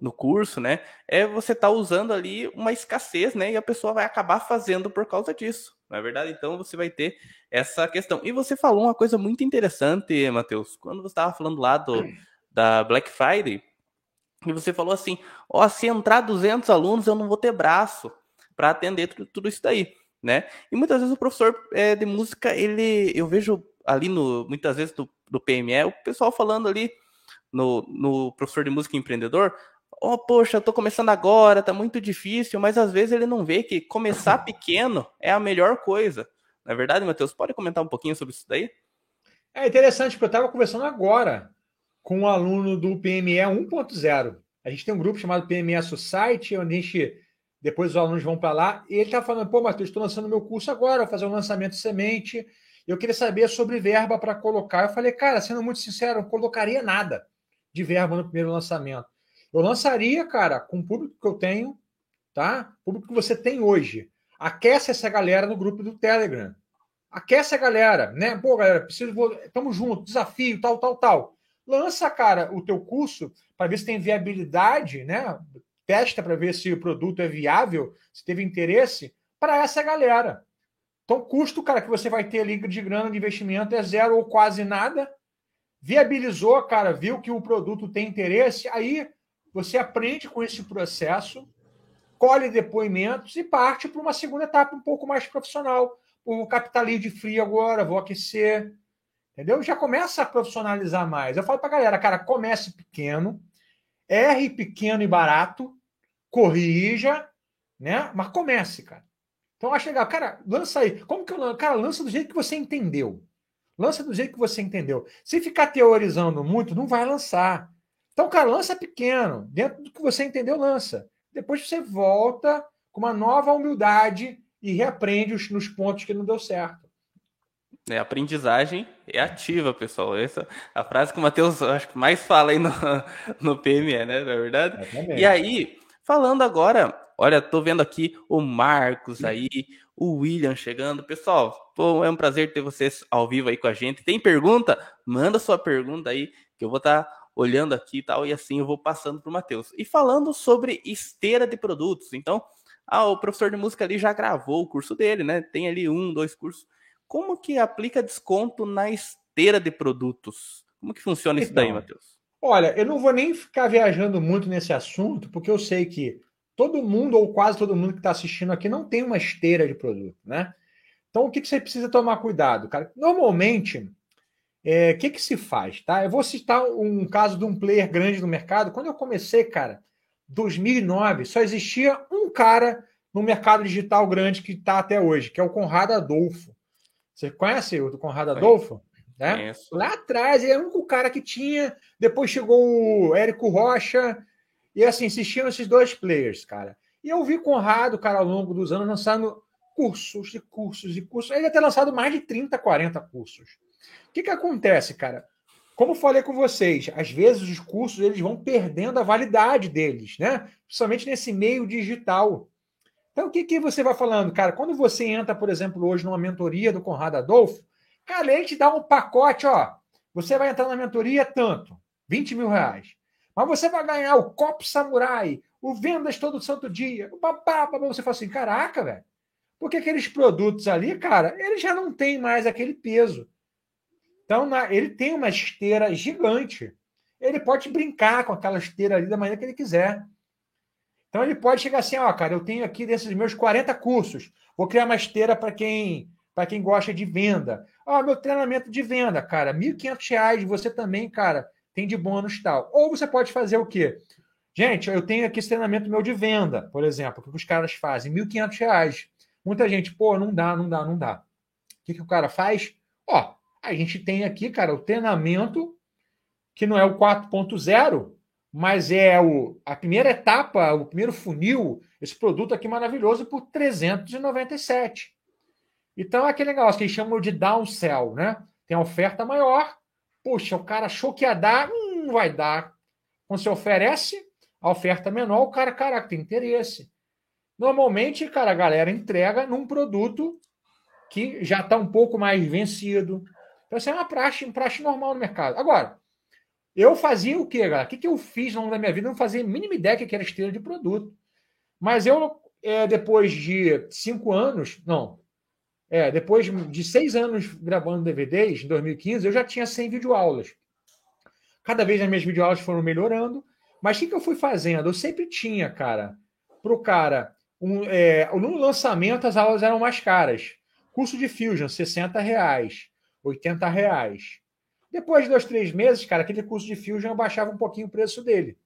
no curso, né? É você tá usando ali uma escassez, né? E a pessoa vai acabar fazendo por causa disso. Não é verdade? Então você vai ter essa questão. E você falou uma coisa muito interessante, Matheus, quando você estava falando lá do, da Black Friday, e você falou assim: ó, oh, se entrar 200 alunos, eu não vou ter braço para atender tudo isso daí né? E muitas vezes o professor é, de música, ele, eu vejo ali no, muitas vezes do, do PME, o pessoal falando ali no, no professor de música empreendedor, oh, poxa, eu tô começando agora, tá muito difícil, mas às vezes ele não vê que começar pequeno é a melhor coisa. Na é verdade, Matheus, pode comentar um pouquinho sobre isso daí? É interessante, porque eu estava conversando agora com um aluno do PME 1.0. A gente tem um grupo chamado PME Society, onde a gente depois os alunos vão para lá, e ele está falando, pô, Matheus, estou lançando meu curso agora, vou fazer um lançamento semente, eu queria saber sobre verba para colocar. Eu falei, cara, sendo muito sincero, não colocaria nada de verba no primeiro lançamento. Eu lançaria, cara, com o público que eu tenho, tá? Público que você tem hoje. Aquece essa galera no grupo do Telegram. Aquece a galera, né? Pô, galera, preciso. Tamo junto, desafio, tal, tal, tal. lança, cara, o teu curso para ver se tem viabilidade, né? Testa para ver se o produto é viável, se teve interesse para essa galera. Então, o custo, cara, que você vai ter ali de grana de investimento é zero ou quase nada. Viabilizou, cara, viu que o produto tem interesse, aí você aprende com esse processo, colhe depoimentos e parte para uma segunda etapa um pouco mais profissional. O capitalismo de frio agora, vou aquecer, entendeu? Já começa a profissionalizar mais. Eu falo para galera, cara, comece pequeno, erre pequeno e barato, corrija, né? Mas comece, cara. Então acho legal. Cara, lança aí. Como que eu lanço? Cara, lança do jeito que você entendeu. Lança do jeito que você entendeu. Se ficar teorizando muito, não vai lançar. Então, cara, lança pequeno. Dentro do que você entendeu, lança. Depois você volta com uma nova humildade e reaprende os, nos pontos que não deu certo. É, aprendizagem é ativa, pessoal. Essa é a frase que o Matheus acho que mais fala aí no, no PME, né? Na é verdade. E aí, falando agora Olha, tô vendo aqui o Marcos aí, o William chegando. Pessoal, pô, é um prazer ter vocês ao vivo aí com a gente. Tem pergunta? Manda sua pergunta aí, que eu vou estar tá olhando aqui e tal, e assim eu vou passando para o Matheus. E falando sobre esteira de produtos, então, ah, o professor de música ali já gravou o curso dele, né? Tem ali um, dois cursos. Como que aplica desconto na esteira de produtos? Como que funciona então, isso daí, então, Matheus? Olha, eu não vou nem ficar viajando muito nesse assunto, porque eu sei que todo mundo, ou quase todo mundo que está assistindo aqui, não tem uma esteira de produto, né? Então, o que, que você precisa tomar cuidado, cara? Normalmente, o é, que, que se faz, tá? Eu vou citar um caso de um player grande no mercado. Quando eu comecei, cara, 2009, só existia um cara no mercado digital grande que está até hoje, que é o Conrado Adolfo. Você conhece o Conrado Adolfo? Né? Lá atrás, ele é o único cara que tinha. Depois chegou o Érico Rocha, e assim, assistiam esses dois players, cara. E eu vi Conrado, cara, ao longo dos anos, lançando cursos e cursos e cursos. Ele até lançado mais de 30, 40 cursos. O que, que acontece, cara? Como falei com vocês, às vezes os cursos eles vão perdendo a validade deles, né? Principalmente nesse meio digital. Então, o que, que você vai falando, cara? Quando você entra, por exemplo, hoje numa mentoria do Conrado Adolfo, cara, ele te dá um pacote, ó. Você vai entrar na mentoria tanto, 20 mil reais. Mas você vai ganhar o copo samurai, o vendas todo santo dia, babá, babá. Você fala assim, caraca, velho. Porque aqueles produtos ali, cara, ele já não tem mais aquele peso. Então, na, ele tem uma esteira gigante. Ele pode brincar com aquela esteira ali da maneira que ele quiser. Então, ele pode chegar assim, ó, cara, eu tenho aqui desses meus 40 cursos, vou criar uma esteira para quem para quem gosta de venda. Ó, meu treinamento de venda, cara, R$ 1.500, você também, cara, tem de bônus tal. Ou você pode fazer o quê? Gente, eu tenho aqui esse treinamento meu de venda, por exemplo, que os caras fazem? R$ 1.500. Muita gente, pô, não dá, não dá, não dá. O que, que o cara faz? Ó, a gente tem aqui, cara, o treinamento, que não é o 4.0, mas é o, a primeira etapa, o primeiro funil, esse produto aqui maravilhoso por 397. Então é aquele negócio que eles chamam de downsell, né? Tem a oferta maior, Puxa, o cara achou que ia dar, hum, vai dar. Quando você oferece a oferta menor, o cara, caraca, tem interesse. Normalmente, cara, a galera entrega num produto que já está um pouco mais vencido. Então, isso é uma praxe, uma praxe normal no mercado. Agora, eu fazia o quê, galera? O que, que eu fiz ao longo da minha vida? Eu não fazia a mínima ideia que era esteira de produto. Mas eu, é, depois de cinco anos, não, é, depois de seis anos gravando DVDs, em 2015, eu já tinha 100 videoaulas. Cada vez as minhas videoaulas foram melhorando. Mas o que, que eu fui fazendo? Eu sempre tinha, cara, para o cara, um, é, no lançamento as aulas eram mais caras. Curso de Fusion, 60 reais, 80 reais. Depois de dois, três meses, cara, aquele curso de Fusion eu baixava um pouquinho o preço dele.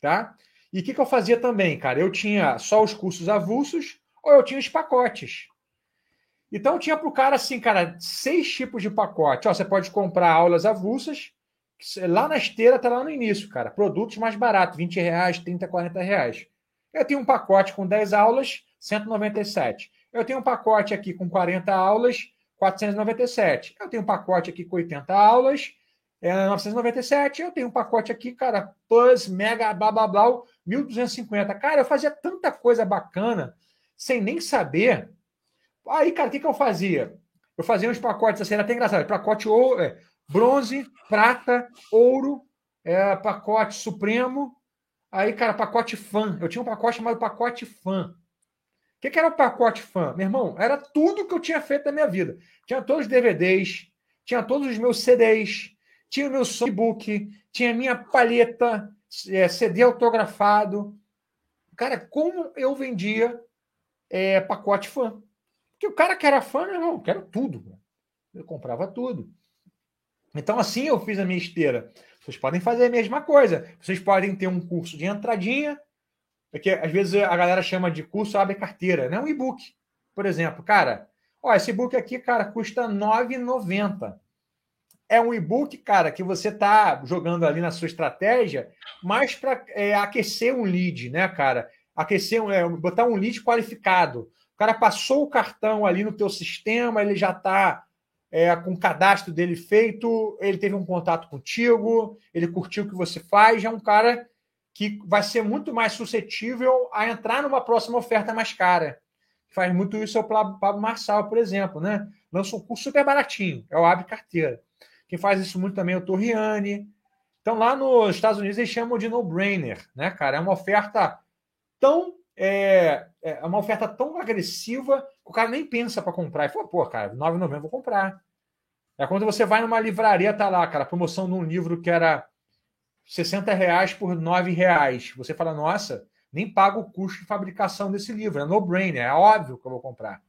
Tá? E o que, que eu fazia também, cara? Eu tinha só os cursos avulsos ou eu tinha os pacotes. Então tinha para o cara assim, cara, seis tipos de pacote. Ó, você pode comprar aulas avulsas, lá na esteira tá lá no início, cara. Produtos mais baratos, 20 reais, 30, 40 reais. Eu tenho um pacote com 10 aulas, 197. Eu tenho um pacote aqui com 40 aulas, 497. Eu tenho um pacote aqui com 80 aulas, é 997. Eu tenho um pacote aqui, cara, Plus, Mega, blá, blá, blá, 1250. Cara, eu fazia tanta coisa bacana, sem nem saber Aí, cara, o que, que eu fazia? Eu fazia uns pacotes assim, era até engraçado. Pacote ou, é, bronze, prata, ouro, é, pacote supremo. Aí, cara, pacote fã. Eu tinha um pacote chamado pacote fã. O que, que era o pacote fã? Meu irmão, era tudo que eu tinha feito na minha vida. Tinha todos os DVDs, tinha todos os meus CDs, tinha o meu songbook, tinha minha palheta, é, CD autografado. Cara, como eu vendia é, pacote fã? Porque o cara que era fã, meu irmão, quero tudo. Eu comprava tudo. Então, assim eu fiz a minha esteira. Vocês podem fazer a mesma coisa. Vocês podem ter um curso de entradinha, porque às vezes a galera chama de curso abre carteira, né? Um e-book, por exemplo. Cara, ó, esse e-book aqui, cara, custa R$ 9,90 é um e-book, cara, que você tá jogando ali na sua estratégia, mais para é, aquecer um lead, né, cara? Aquecer, é, botar um lead qualificado. O cara passou o cartão ali no teu sistema, ele já está é, com o cadastro dele feito, ele teve um contato contigo, ele curtiu o que você faz, já é um cara que vai ser muito mais suscetível a entrar numa próxima oferta mais cara. Faz muito isso é o Pablo Marçal, por exemplo, né? Lança um curso super baratinho, é o Abre Carteira. Quem faz isso muito também é o Torriani. Então, lá nos Estados Unidos, eles chamam de no-brainer, né, cara? É uma oferta tão. É, é uma oferta tão agressiva que o cara nem pensa para comprar. E fala, pô, cara, 9,90 vou comprar. É quando você vai numa livraria, tá lá, cara, promoção de um livro que era 60 reais por 9 reais. Você fala, nossa, nem pago o custo de fabricação desse livro. É no-brainer, é óbvio que eu vou comprar.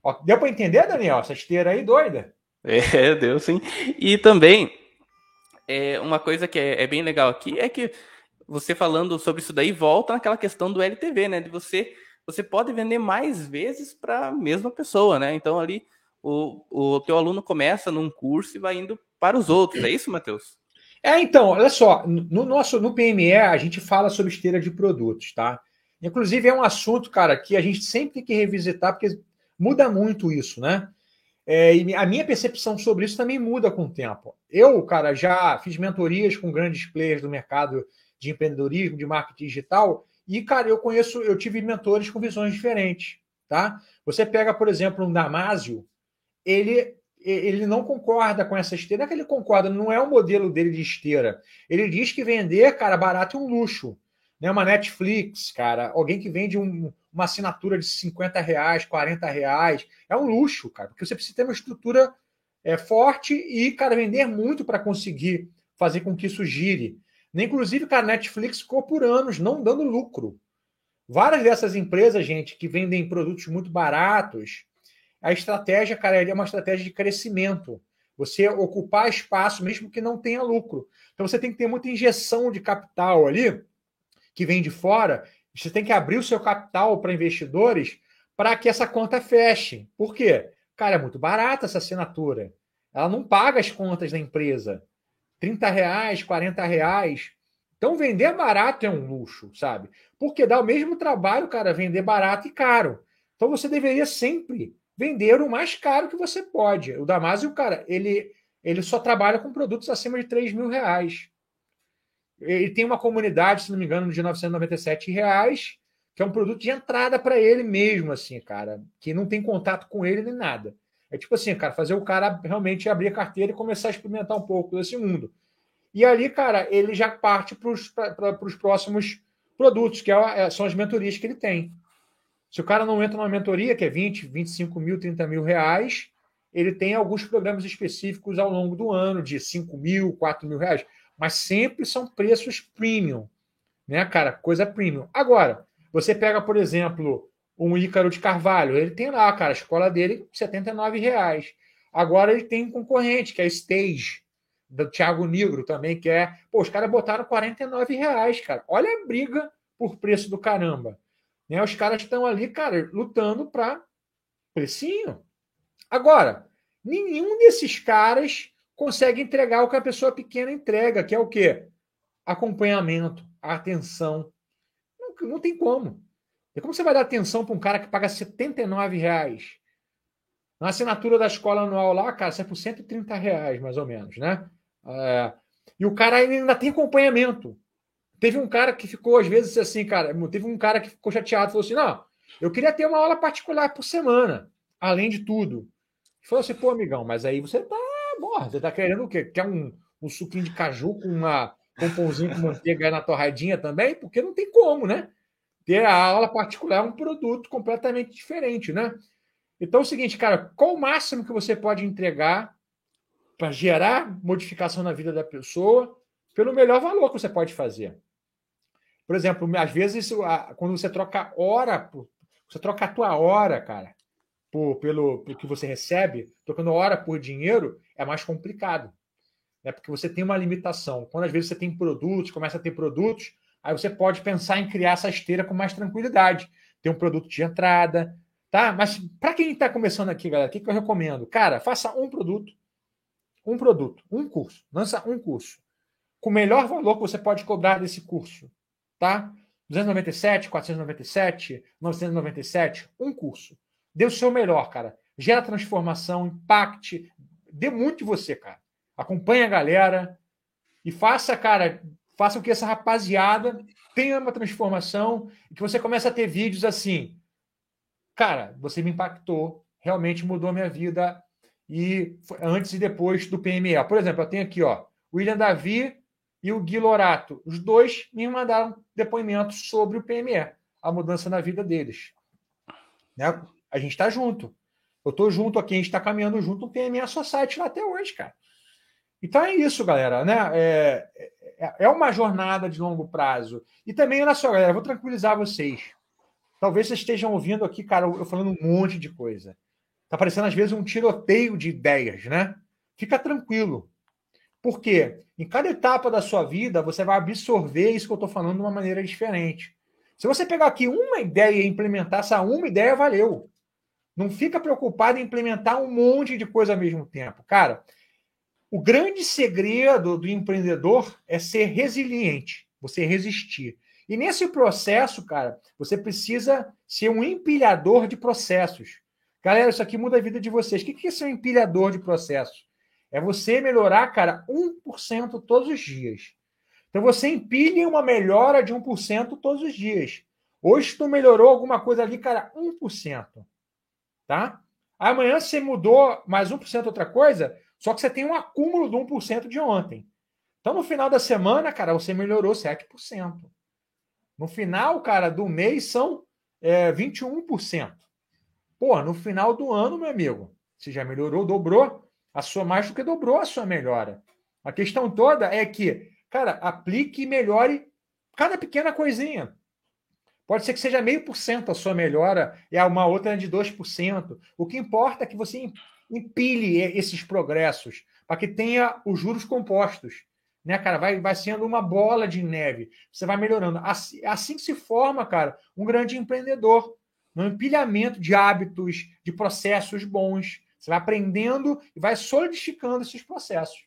Ó, deu para entender, Daniel? Essa esteira aí doida? É, deu sim. E também, é, uma coisa que é, é, bem legal aqui é que você falando sobre isso daí volta naquela questão do LTV, né? De você, você pode vender mais vezes para a mesma pessoa, né? Então ali o, o teu aluno começa num curso e vai indo para os outros. É isso, Matheus? É, então, olha só, no nosso no PME a gente fala sobre esteira de produtos, tá? Inclusive é um assunto, cara, que a gente sempre tem que revisitar porque muda muito isso, né? É, e a minha percepção sobre isso também muda com o tempo. Eu, cara, já fiz mentorias com grandes players do mercado de empreendedorismo, de marketing digital, e, cara, eu conheço, eu tive mentores com visões diferentes, tá? Você pega, por exemplo, um Damásio, ele ele não concorda com essa esteira, não é que ele concorda, não é o modelo dele de esteira. Ele diz que vender, cara, barato é um luxo. Né? Uma Netflix, cara, alguém que vende um, uma assinatura de 50 reais, 40 reais. É um luxo, cara, porque você precisa ter uma estrutura é, forte e, cara, vender muito para conseguir fazer com que isso gire. Inclusive, cara, a Netflix ficou por anos não dando lucro. Várias dessas empresas, gente, que vendem produtos muito baratos, a estratégia, cara, é uma estratégia de crescimento. Você ocupar espaço, mesmo que não tenha lucro. Então você tem que ter muita injeção de capital ali, que vem de fora, você tem que abrir o seu capital para investidores para que essa conta feche. Por quê? Cara, é muito barata essa assinatura. Ela não paga as contas da empresa. 30 reais, 40 reais. Então, vender barato é um luxo, sabe? Porque dá o mesmo trabalho, cara, vender barato e caro. Então, você deveria sempre vender o mais caro que você pode. O Damásio, cara, ele, ele só trabalha com produtos acima de 3 mil reais. Ele tem uma comunidade, se não me engano, de 997 reais, que é um produto de entrada para ele mesmo, assim, cara, que não tem contato com ele nem nada. É tipo assim, cara, fazer o cara realmente abrir a carteira e começar a experimentar um pouco desse mundo. E ali, cara, ele já parte para os próximos produtos, que é, é, são as mentorias que ele tem. Se o cara não entra numa mentoria, que é 20, 25 mil, 30 mil reais, ele tem alguns programas específicos ao longo do ano, de 5 mil, 4 mil reais mas sempre são preços premium, né, cara? Coisa premium. Agora, você pega, por exemplo, um Ícaro de Carvalho, ele tem lá, cara, a escola dele, R$ reais. Agora ele tem um concorrente, que é a Stage, do Thiago Negro também, que é. Pô, os caras botaram R$ reais, cara. Olha a briga por preço do caramba. Né? Os caras estão ali, cara, lutando para precinho. Agora, nenhum desses caras consegue entregar o que a pessoa pequena entrega, que é o quê? Acompanhamento, atenção. Não, não tem como. E como você vai dar atenção para um cara que paga 79 reais? Na assinatura da escola anual lá, cara, sai por 130 reais, mais ou menos, né? É, e o cara ainda tem acompanhamento. Teve um cara que ficou, às vezes, assim, cara, teve um cara que ficou chateado, falou assim: não, eu queria ter uma aula particular por semana, além de tudo. Falou assim, pô, amigão, mas aí você tá porra, você tá querendo o quê? Quer um, um suquinho de caju com, uma, com um pãozinho com manteiga na torradinha também? Porque não tem como, né? Ter a aula particular é um produto completamente diferente, né? Então é o seguinte, cara, qual o máximo que você pode entregar para gerar modificação na vida da pessoa pelo melhor valor que você pode fazer? Por exemplo, às vezes, quando você troca hora, você troca a tua hora, cara, por, pelo, pelo que você recebe, trocando hora por dinheiro, é mais complicado. Né? Porque você tem uma limitação. Quando às vezes você tem produtos, começa a ter produtos, aí você pode pensar em criar essa esteira com mais tranquilidade. Ter um produto de entrada, Tá? Mas para quem está começando aqui, galera, o que, que eu recomendo? Cara, faça um produto, um produto, um curso, lança um curso, com o melhor valor que você pode cobrar desse curso, tá? 297, 497, 997, um curso. Dê o seu melhor, cara. Gera transformação, impacte, dê muito de você, cara. Acompanhe a galera e faça, cara, faça com que essa rapaziada tenha uma transformação e que você comece a ter vídeos assim cara, você me impactou, realmente mudou a minha vida e antes e depois do PME. Por exemplo, eu tenho aqui, ó, William Davi e o Gui Lorato. Os dois me mandaram depoimentos sobre o PME, a mudança na vida deles. Né? A gente está junto. Eu estou junto aqui, a gente está caminhando junto no PME Society lá até hoje, cara. Então é isso, galera. Né? É, é, é uma jornada de longo prazo. E também, olha só, galera, vou tranquilizar vocês. Talvez vocês estejam ouvindo aqui, cara, eu falando um monte de coisa. Tá parecendo às vezes um tiroteio de ideias, né? Fica tranquilo. Por quê? Em cada etapa da sua vida, você vai absorver isso que eu estou falando de uma maneira diferente. Se você pegar aqui uma ideia e implementar essa uma ideia, valeu. Não fica preocupado em implementar um monte de coisa ao mesmo tempo. Cara, o grande segredo do empreendedor é ser resiliente, você resistir. E nesse processo, cara, você precisa ser um empilhador de processos. Galera, isso aqui muda a vida de vocês. O que é ser um empilhador de processos? É você melhorar, cara, 1% todos os dias. Então você empilha uma melhora de 1% todos os dias. Hoje tu melhorou alguma coisa ali, cara, 1%. Tá? Amanhã você mudou mais 1% outra coisa, só que você tem um acúmulo de 1% de ontem. Então no final da semana, cara, você melhorou 7%. No final, cara, do mês são é, 21%. Pô, no final do ano, meu amigo, você já melhorou, dobrou a sua mais do que dobrou a sua melhora. A questão toda é que, cara, aplique e melhore cada pequena coisinha. Pode ser que seja meio por cento a sua melhora e uma outra de 2%. O que importa é que você empilhe esses progressos para que tenha os juros compostos né, cara? Vai, vai sendo uma bola de neve. Você vai melhorando. Assim, assim se forma, cara, um grande empreendedor. Um empilhamento de hábitos, de processos bons. Você vai aprendendo e vai solidificando esses processos.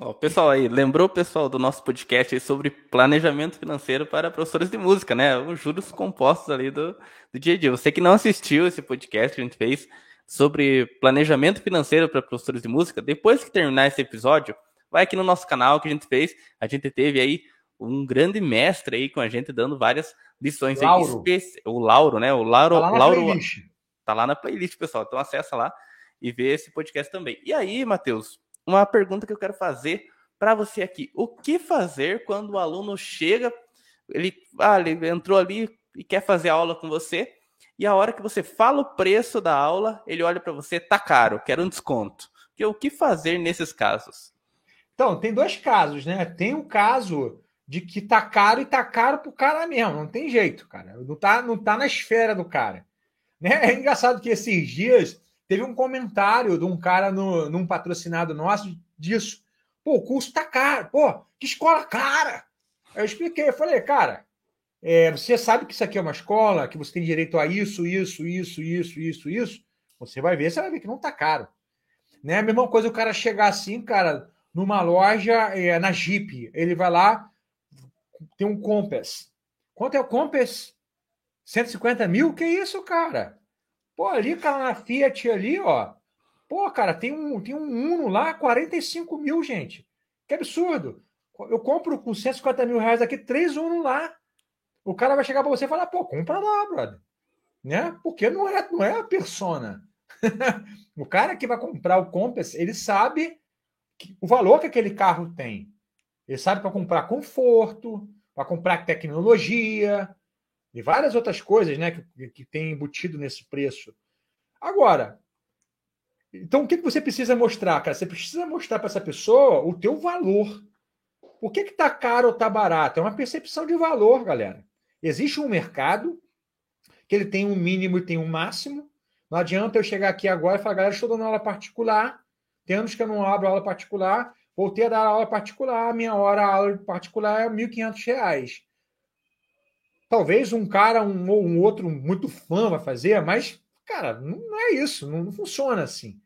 Ó, pessoal aí, lembrou o pessoal do nosso podcast sobre planejamento financeiro para professores de música, né? Os juros compostos ali do, do dia a dia. Você que não assistiu esse podcast que a gente fez sobre planejamento financeiro para professores de música, depois que terminar esse episódio, vai aqui no nosso canal que a gente fez. A gente teve aí um grande mestre aí com a gente dando várias lições Lauro. aí. O Lauro, né? O Lauro. Tá lá Lauro, playlist. Tá lá na playlist, pessoal. Então acessa lá e vê esse podcast também. E aí, Matheus, uma pergunta que eu quero fazer para você aqui. O que fazer quando o aluno chega, ele, ah, ele entrou ali e quer fazer aula com você, e a hora que você fala o preço da aula, ele olha para você, tá caro, quero um desconto. O que fazer nesses casos? Então, tem dois casos, né? Tem o caso de que tá caro e tá caro pro cara mesmo, não tem jeito, cara. Não tá, não tá na esfera do cara. Né? É engraçado que esses dias teve um comentário de um cara no, num patrocinado nosso disso. Pô, o curso tá caro. Pô, que escola cara! Eu expliquei, eu falei, cara, é, você sabe que isso aqui é uma escola, que você tem direito a isso, isso, isso, isso, isso, isso. Você vai ver, você vai ver que não tá caro. Né? A mesma coisa o cara chegar assim, cara, numa loja é, na Jeep. Ele vai lá, tem um Compass. Quanto é o Compass? 150 mil? Que isso, cara? Pô, ali, cara, na Fiat ali, ó. Pô, cara, tem um, tem um Uno lá, 45 mil, gente. Que absurdo. Eu compro com 150 mil reais aqui, três Uno lá. O cara vai chegar para você e falar, pô, compra lá, brother. Né? Porque não é, não é a persona. O cara que vai comprar o Compass, ele sabe o valor que aquele carro tem. Ele sabe para comprar conforto, para comprar tecnologia e várias outras coisas né, que, que tem embutido nesse preço. Agora, então o que, que você precisa mostrar, cara? Você precisa mostrar para essa pessoa o teu valor. Por que está caro ou está barato? É uma percepção de valor, galera. Existe um mercado que ele tem um mínimo e tem um máximo. Não adianta eu chegar aqui agora e falar, galera, estou dando aula particular. Tem anos que eu não abro aula particular. Voltei a dar aula particular. Minha hora aula particular é R$ 1.500. Talvez um cara um, ou um outro muito fã vai fazer, mas, cara, não é isso. Não, não funciona assim.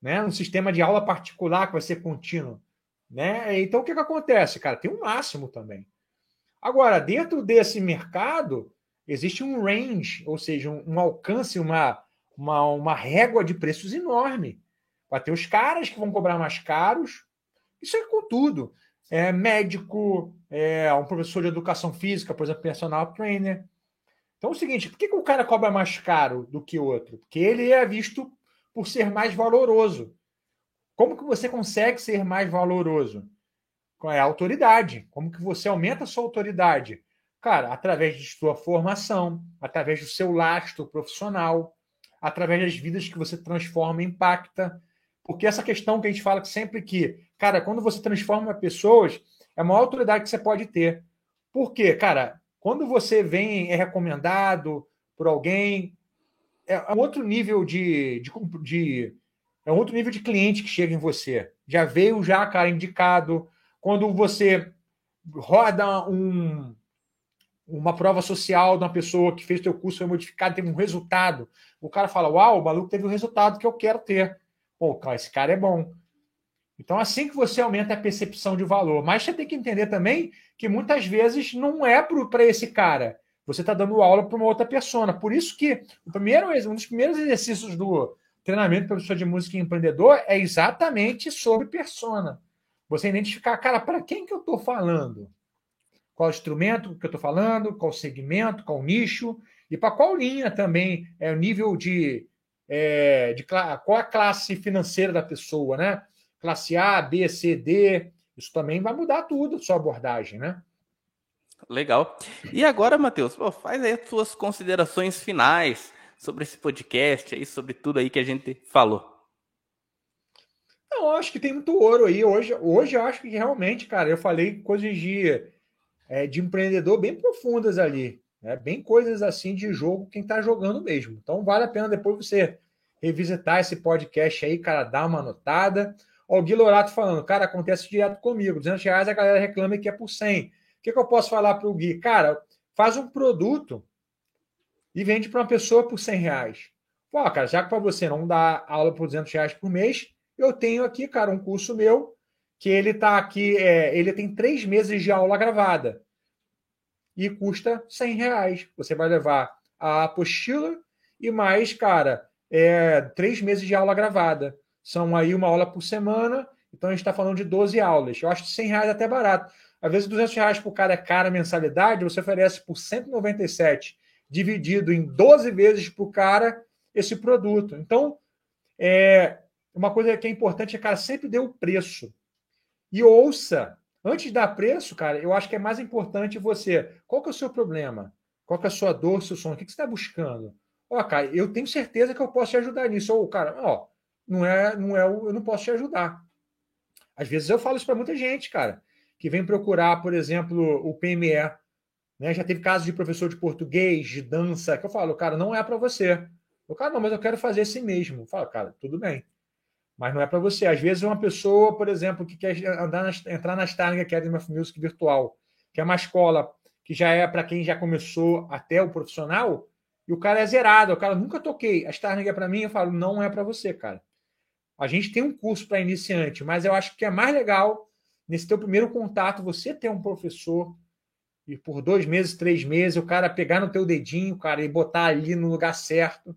Né? Um sistema de aula particular que vai ser contínuo. Né? Então, o que, que acontece, cara? Tem um máximo também. Agora, dentro desse mercado, existe um range, ou seja, um, um alcance, uma, uma, uma régua de preços enorme. Vai ter os caras que vão cobrar mais caros. Isso é com tudo. É médico, é um professor de educação física, por exemplo, personal trainer. Então é o seguinte, por que, que o cara cobra mais caro do que o outro? Porque ele é visto por ser mais valoroso. Como que você consegue ser mais valoroso? Qual é a autoridade? Como que você aumenta a sua autoridade? Cara, através de sua formação, através do seu lastro profissional, através das vidas que você transforma e impacta. Porque essa questão que a gente fala sempre que, cara, quando você transforma pessoas, é a maior autoridade que você pode ter. Por quê? Cara, quando você vem, é recomendado por alguém, é um outro nível de, de, de é um outro nível de cliente que chega em você. Já veio já, cara, indicado, quando você roda um, uma prova social de uma pessoa que fez teu curso, foi modificado, teve um resultado, o cara fala, uau, o maluco teve o resultado que eu quero ter. Pô, esse cara é bom. Então, assim que você aumenta a percepção de valor. Mas você tem que entender também que muitas vezes não é para esse cara. Você está dando aula para uma outra pessoa. Por isso que o primeiro, um dos primeiros exercícios do treinamento professor de música e empreendedor é exatamente sobre persona. Você identificar, cara, para quem que eu estou falando? Qual instrumento que eu estou falando? Qual segmento? Qual nicho? E para qual linha também é o nível de, é, de qual a classe financeira da pessoa, né? Classe A, B, C, D. Isso também vai mudar tudo, a sua abordagem, né? Legal. E agora, Matheus, faz aí as suas considerações finais sobre esse podcast aí, sobre tudo aí que a gente falou. Não, acho que tem muito ouro aí. Hoje, hoje eu acho que realmente, cara, eu falei coisas de, é, de empreendedor bem profundas ali. Né? Bem coisas assim de jogo, quem está jogando mesmo. Então vale a pena depois você revisitar esse podcast aí, cara, dar uma anotada. Ó, o Gui Lorato falando, cara, acontece direto comigo. 200 reais a galera reclama que é por 100. O que, que eu posso falar para o Gui? Cara, faz um produto e vende para uma pessoa por 100 reais. Pô, cara, já que para você não dá aula por 200 reais por mês, eu tenho aqui, cara, um curso meu que ele tá aqui, é, ele tem três meses de aula gravada e custa 100 reais. Você vai levar a apostila e mais, cara, é, três meses de aula gravada. São aí uma aula por semana, então a gente está falando de 12 aulas. Eu acho que 100 reais é até barato. Às vezes 200 reais por cara é cara mensalidade, você oferece por 197, dividido em 12 vezes para o cara esse produto. Então, é, uma coisa que é importante é, cara, sempre dê o preço. E ouça. Antes de dar preço, cara, eu acho que é mais importante você. Qual que é o seu problema? Qual que é a sua dor, seu sonho? O que você está buscando? Ó, cara, eu tenho certeza que eu posso te ajudar nisso. Ou, cara, ó, não é, não é, eu não posso te ajudar. Às vezes eu falo isso para muita gente, cara, que vem procurar, por exemplo, o PME. Né? Já teve casos de professor de português, de dança, que eu falo, cara, não é para você. O cara, não, mas eu quero fazer assim mesmo. Eu falo, cara, tudo bem. Mas não é para você. Às vezes uma pessoa, por exemplo, que quer andar entrar na Starling Academy of Music virtual, que é uma escola que já é para quem já começou até o profissional, e o cara é zerado, o cara nunca toquei. A Starling é para mim, eu falo, não é para você, cara. A gente tem um curso para iniciante, mas eu acho que é mais legal, nesse teu primeiro contato, você ter um professor e por dois meses, três meses, o cara pegar no teu dedinho, cara, e botar ali no lugar certo.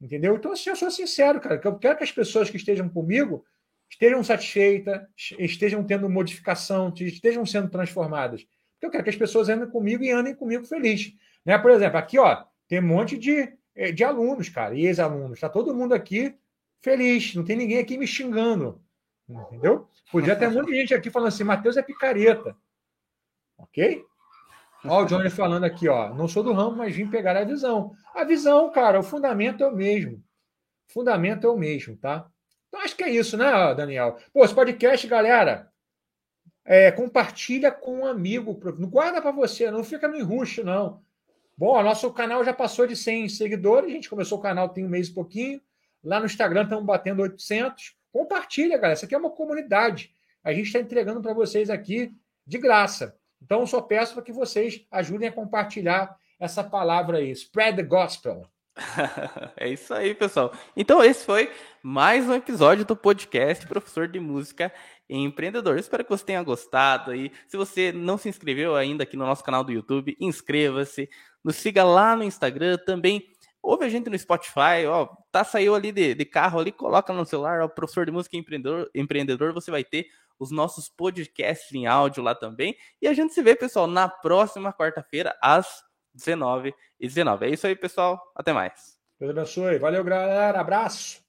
Entendeu? Então, assim, eu sou sincero, cara, que eu quero que as pessoas que estejam comigo estejam satisfeitas, estejam tendo modificação, estejam sendo transformadas. Porque eu quero que as pessoas andem comigo e andem comigo felizes. Né? Por exemplo, aqui, ó, tem um monte de, eh, de alunos, cara, e ex-alunos. Está todo mundo aqui feliz, não tem ninguém aqui me xingando. Entendeu? Podia ter muita gente aqui falando assim: Matheus é picareta. Ok? Olha o Johnny falando aqui, ó. Não sou do ramo, mas vim pegar a visão. A visão, cara, o fundamento é o mesmo. O fundamento é o mesmo, tá? Então acho que é isso, né, Daniel? Pô, esse podcast, galera, é, compartilha com um amigo. Não guarda para você, não fica no enruste, não. Bom, nosso canal já passou de 100 seguidores. A gente começou o canal tem um mês e pouquinho. Lá no Instagram estamos batendo 800. Compartilha, galera. Isso aqui é uma comunidade. A gente está entregando para vocês aqui de graça. Então, só peço para que vocês ajudem a compartilhar essa palavra aí. Spread the gospel. é isso aí, pessoal. Então, esse foi mais um episódio do podcast Professor de Música Empreendedor. Espero que você tenha gostado aí. Se você não se inscreveu ainda aqui no nosso canal do YouTube, inscreva-se. Nos siga lá no Instagram também. Ouve a gente no Spotify, ó, tá saiu ali de, de carro ali, coloca no celular, ó, professor de música empreendedor, empreendedor, você vai ter os nossos podcasts em áudio lá também. E a gente se vê, pessoal, na próxima quarta-feira, às 19h19. É isso aí, pessoal. Até mais. Deus abençoe. Valeu, galera. Abraço.